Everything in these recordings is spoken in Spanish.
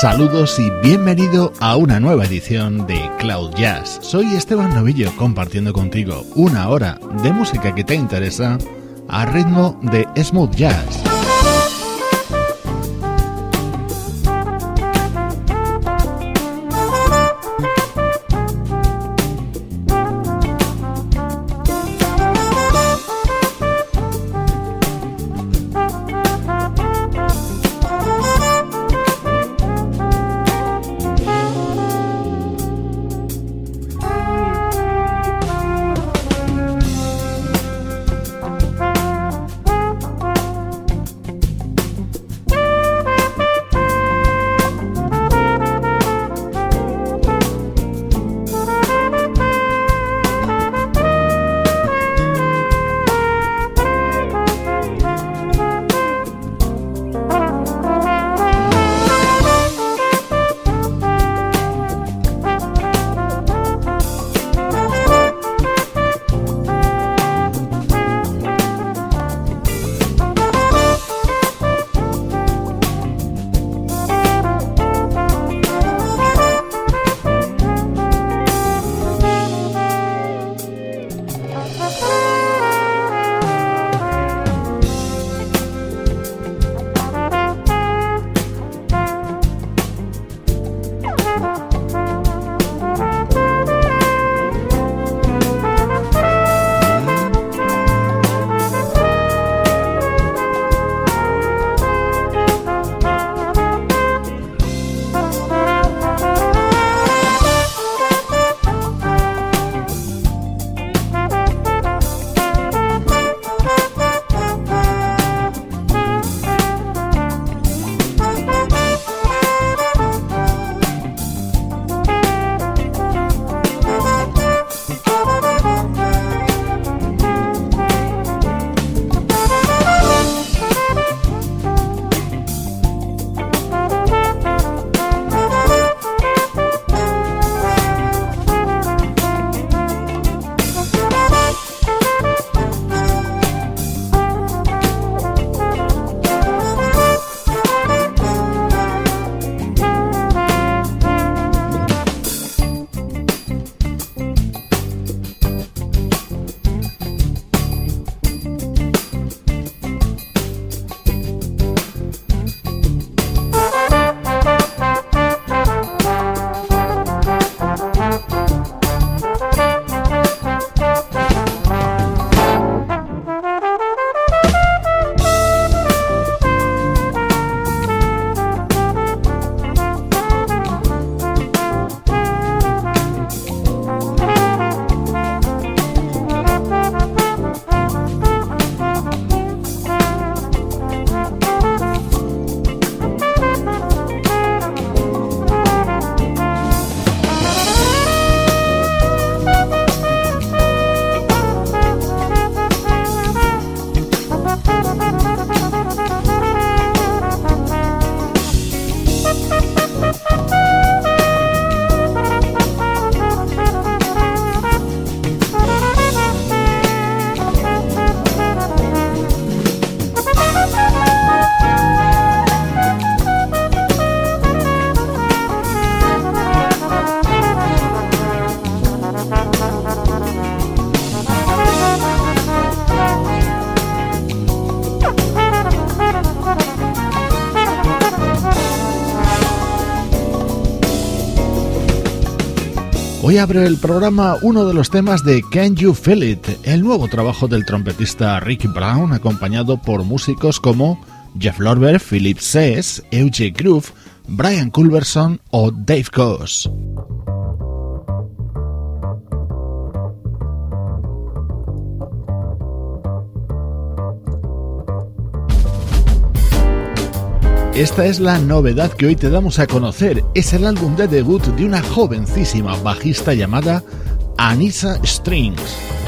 Saludos y bienvenido a una nueva edición de Cloud Jazz. Soy Esteban Novillo compartiendo contigo una hora de música que te interesa a ritmo de smooth jazz. Hoy abre el programa uno de los temas de Can You Feel It, el nuevo trabajo del trompetista Ricky Brown, acompañado por músicos como Jeff Lorber, Philip Sess, Eugene Groove, Brian Culberson o Dave Coase. Esta es la novedad que hoy te damos a conocer. Es el álbum de debut de una jovencísima bajista llamada Anissa Strings.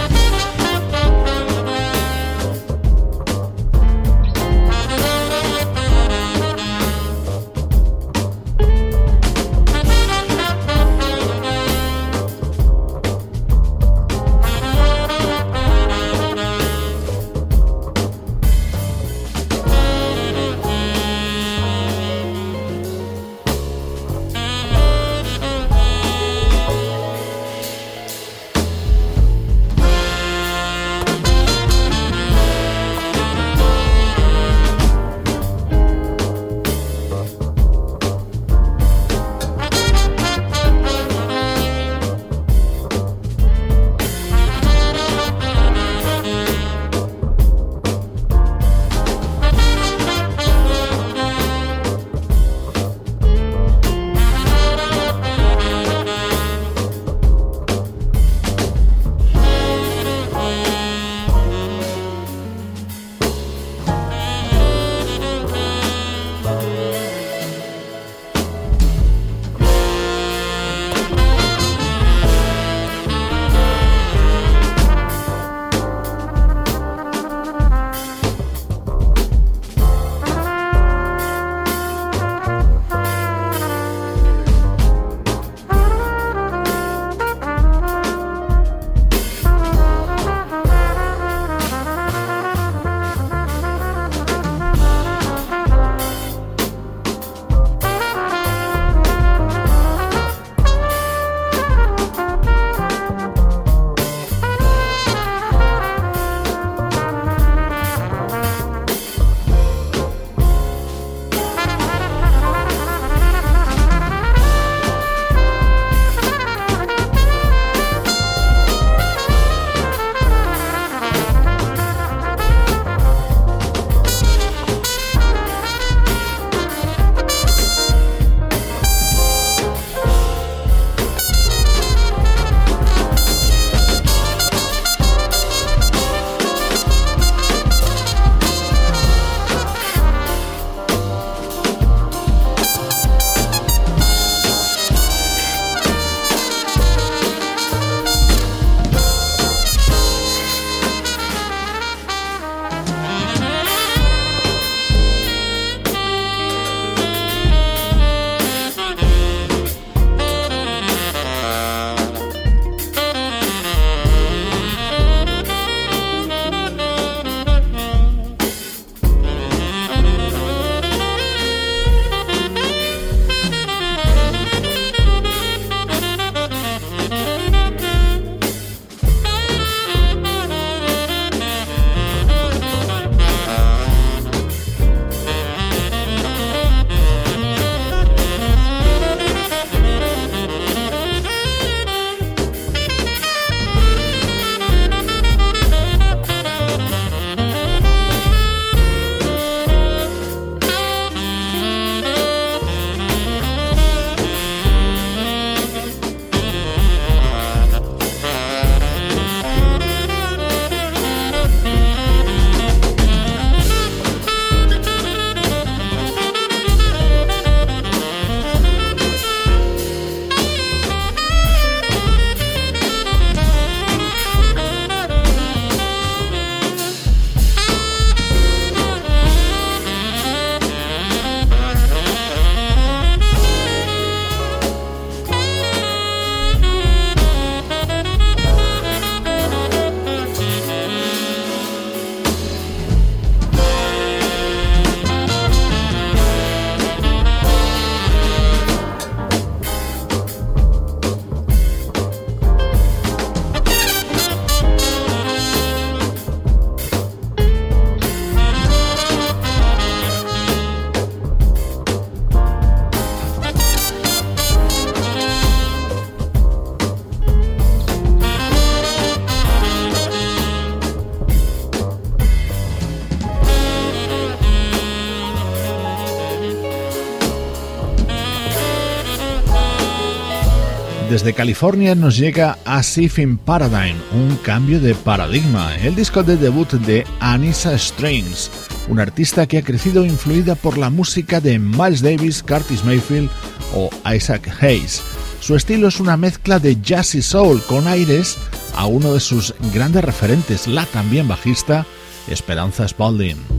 Desde California nos llega A in Paradigm, un cambio de paradigma, el disco de debut de Anissa Strings, una artista que ha crecido influida por la música de Miles Davis, Curtis Mayfield o Isaac Hayes. Su estilo es una mezcla de jazz y soul con aires a uno de sus grandes referentes, la también bajista Esperanza Spalding.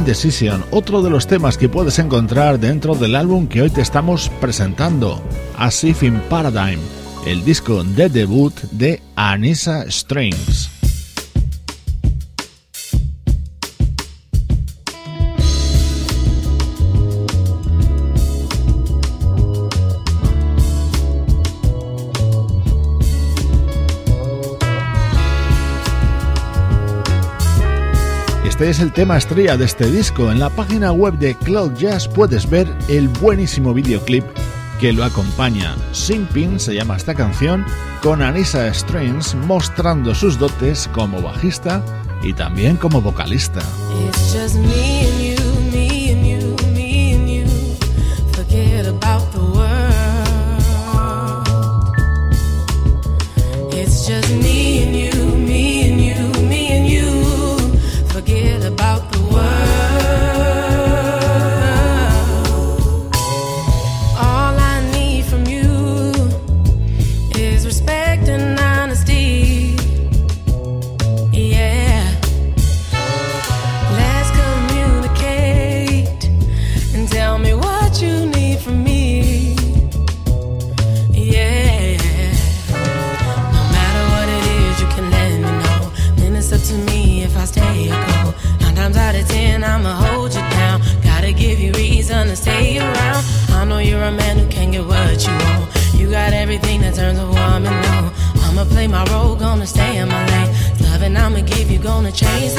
Indecision, otro de los temas que puedes encontrar dentro del álbum que hoy te estamos presentando, As If in Paradigm, el disco de debut de Anissa Strings. Este es el tema estrella de este disco. En la página web de Cloud Jazz puedes ver el buenísimo videoclip que lo acompaña. Simping se llama esta canción, con Anissa Strings mostrando sus dotes como bajista y también como vocalista. stay in my lane. Loving, I'ma give you, gonna change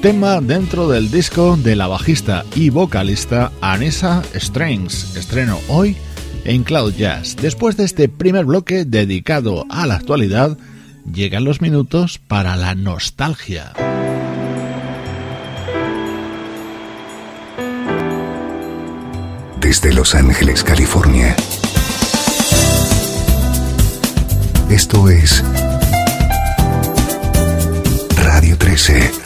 tema dentro del disco de la bajista y vocalista Anissa Strings, estreno hoy en Cloud Jazz. Después de este primer bloque dedicado a la actualidad, llegan los minutos para la nostalgia. Desde Los Ángeles, California. Esto es Radio 13.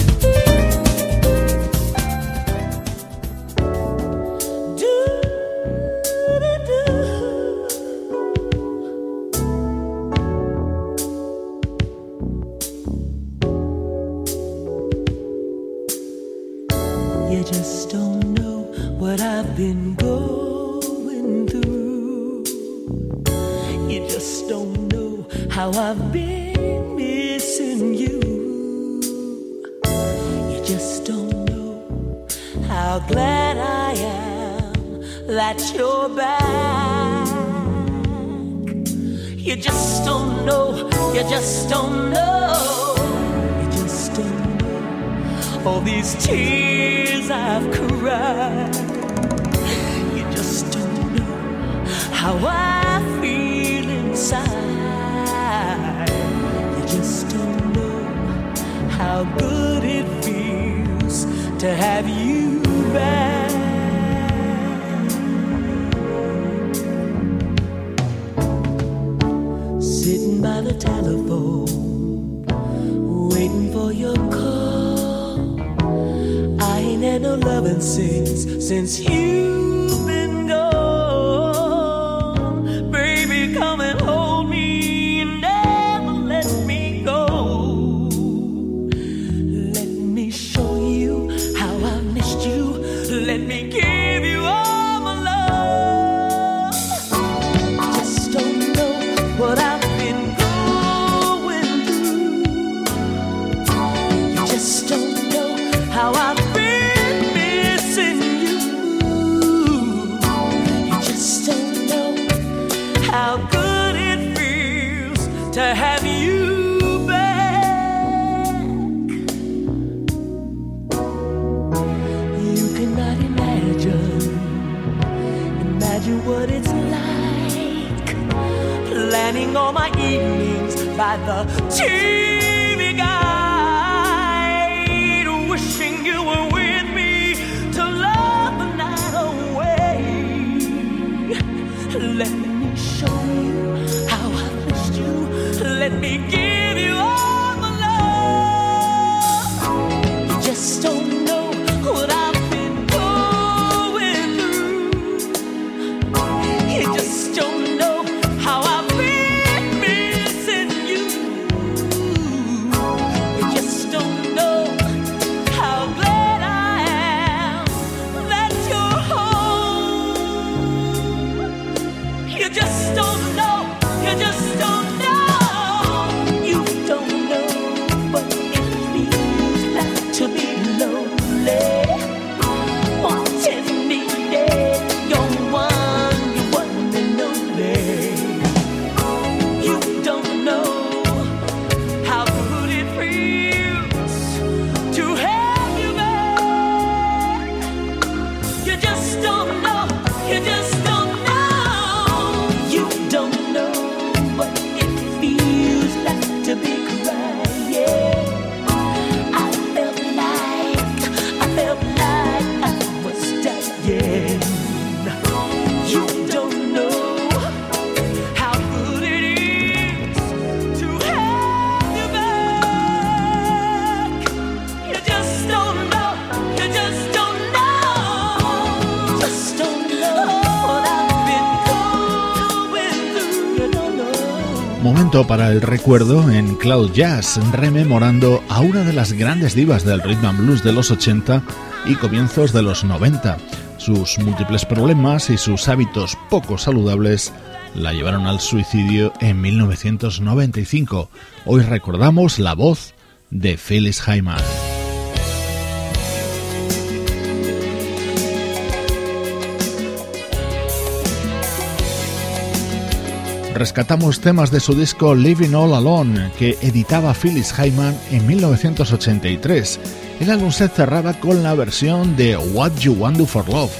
let me give. spending all my evenings by the TV guide, wishing you were with me to love the night away. Let me show you how I missed you. Let me give. to be para el recuerdo en Cloud Jazz, rememorando a una de las grandes divas del rhythm and blues de los 80 y comienzos de los 90. Sus múltiples problemas y sus hábitos poco saludables la llevaron al suicidio en 1995. Hoy recordamos la voz de Phyllis Hyman. Rescatamos temas de su disco Living All Alone, que editaba Phyllis Hyman en 1983. El álbum se cerraba con la versión de What You Want Do for Love,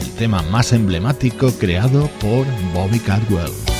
el tema más emblemático creado por Bobby Caldwell.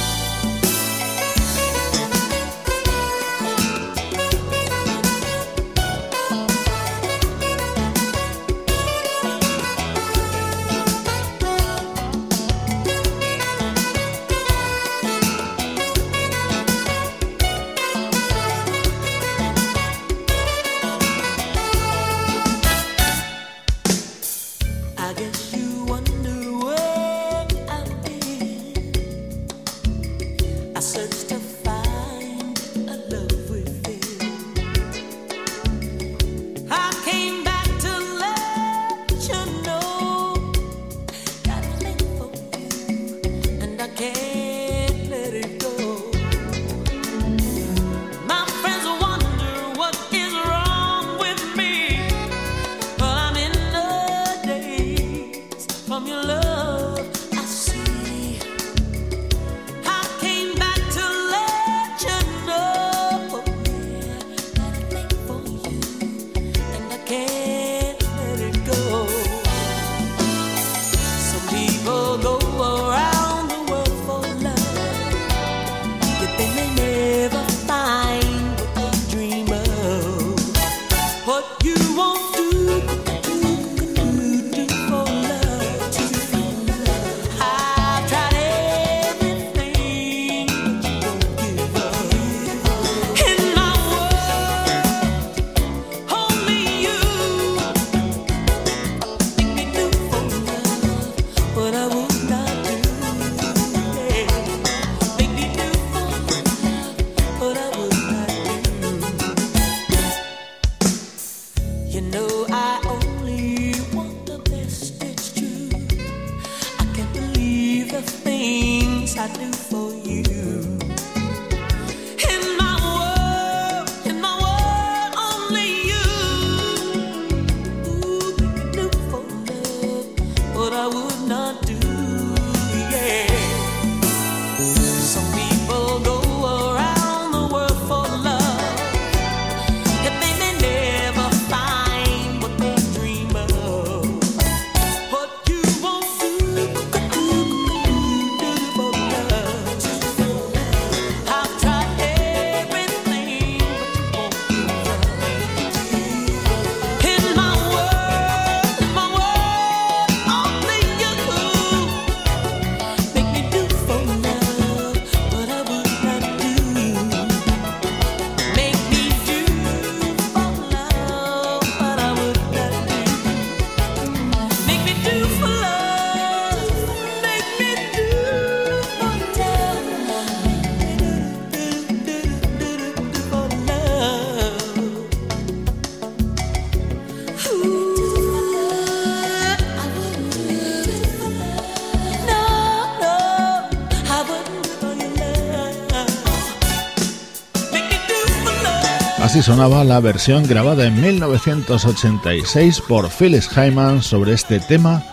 Sonaba la versión grabada en 1986 por Phyllis Hyman sobre este tema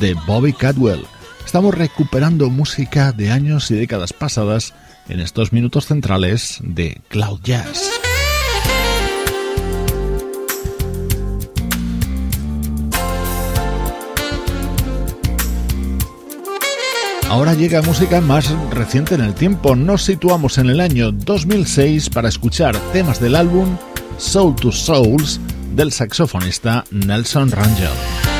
de Bobby Cadwell. Estamos recuperando música de años y décadas pasadas en estos minutos centrales de Cloud Jazz. Ahora llega música más reciente en el tiempo. Nos situamos en el año 2006 para escuchar temas del álbum Soul to Souls del saxofonista Nelson Rangel.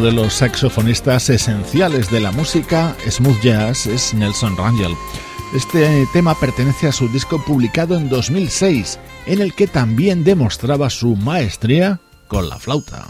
Uno de los saxofonistas esenciales de la música smooth jazz es Nelson Rangel. Este tema pertenece a su disco publicado en 2006, en el que también demostraba su maestría con la flauta.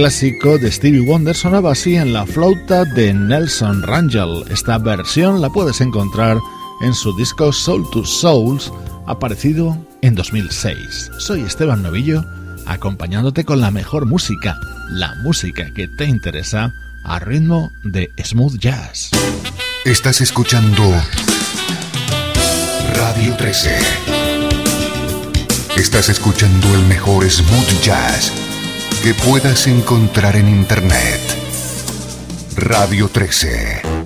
Clásico de Stevie Wonder sonaba así en la flauta de Nelson Rangel. Esta versión la puedes encontrar en su disco Soul to Souls, aparecido en 2006. Soy Esteban Novillo, acompañándote con la mejor música, la música que te interesa a ritmo de smooth jazz. Estás escuchando Radio 13. Estás escuchando el mejor smooth jazz que puedas encontrar en Internet. Radio 13.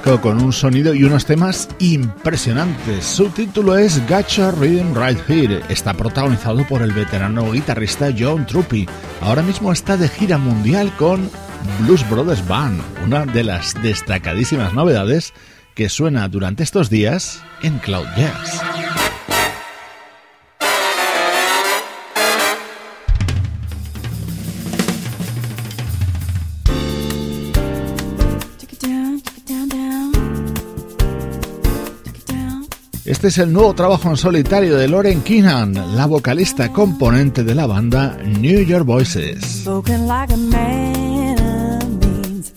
Con un sonido y unos temas impresionantes. Su título es Gacha Rhythm Right Here. Está protagonizado por el veterano guitarrista John Truppi. Ahora mismo está de gira mundial con Blues Brothers Band, una de las destacadísimas novedades que suena durante estos días en Cloud Jazz. Este es el nuevo trabajo en solitario de Lauren Keenan, la vocalista componente de la banda New York Voices. Spoken like a man means,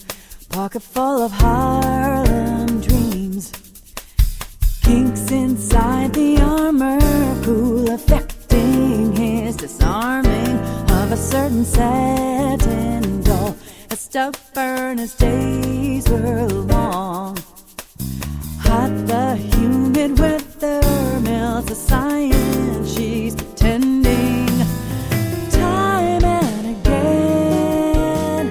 pocket full of Harlem dreams. Kinks inside the armor, cool affecting his disarming of a certain satin doll. As stubborn as days were long. Hot the humid weather melts the science she's pretending. Time and again,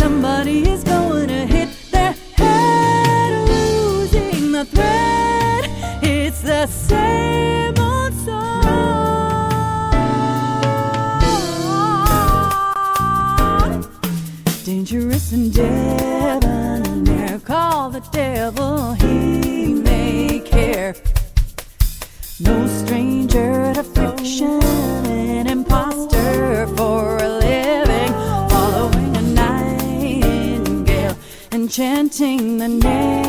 somebody is going to hit their head, losing the thread. It's the same old song. Dangerous and call the devil. He no stranger to fiction, an impostor for a living, following a nightingale, enchanting the ne'er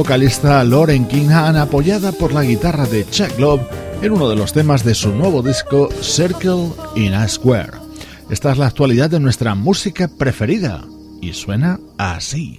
vocalista Lauren Kingham apoyada por la guitarra de Chuck Love en uno de los temas de su nuevo disco Circle in a Square. Esta es la actualidad de nuestra música preferida y suena así.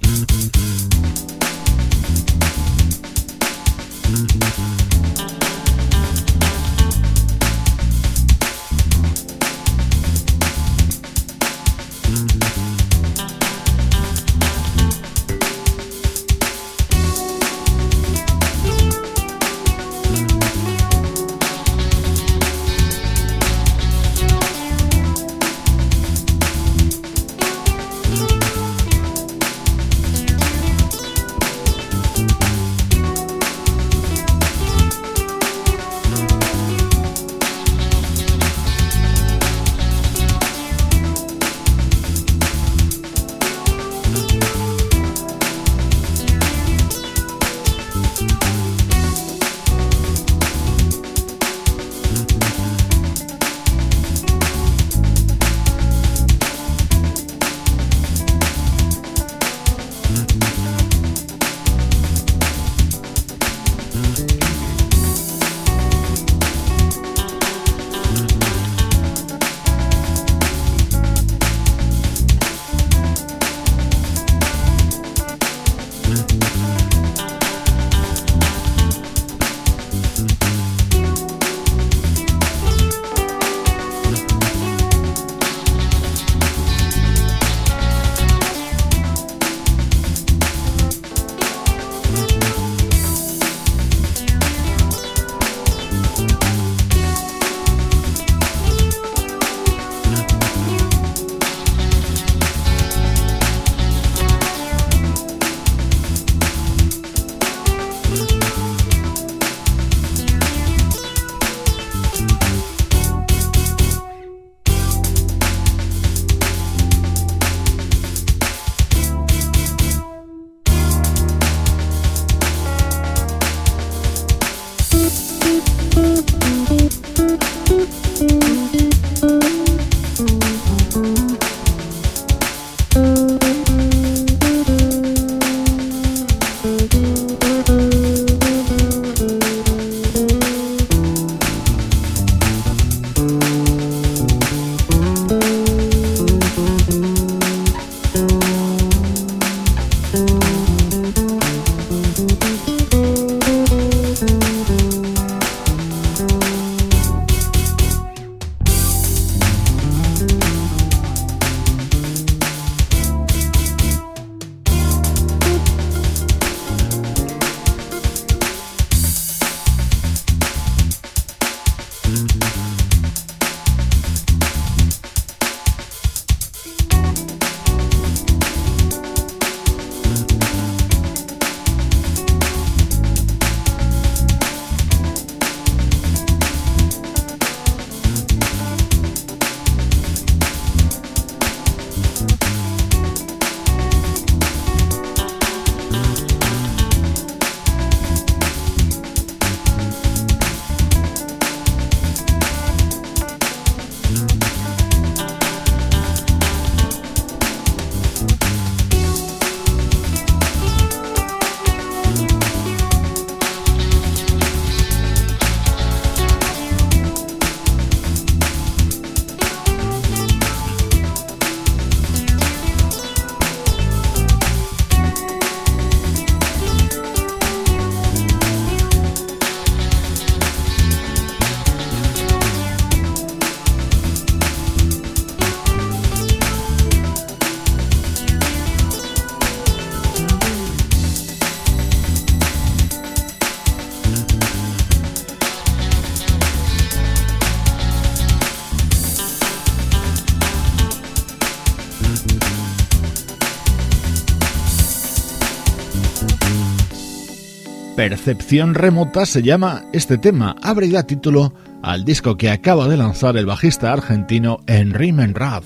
Percepción remota se llama este tema, abre título al disco que acaba de lanzar el bajista argentino Henry Menrad.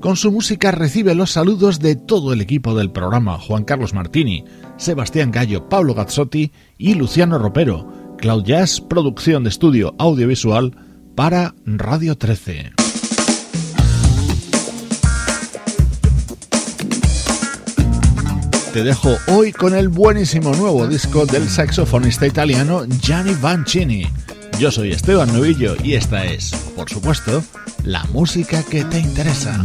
Con su música recibe los saludos de todo el equipo del programa, Juan Carlos Martini, Sebastián Gallo, Pablo Gazzotti y Luciano Ropero. Cloud Jazz, producción de estudio audiovisual para Radio 13. Te dejo hoy con el buenísimo nuevo disco del saxofonista italiano Gianni Vancini. Yo soy Esteban Novillo y esta es, por supuesto, la música que te interesa.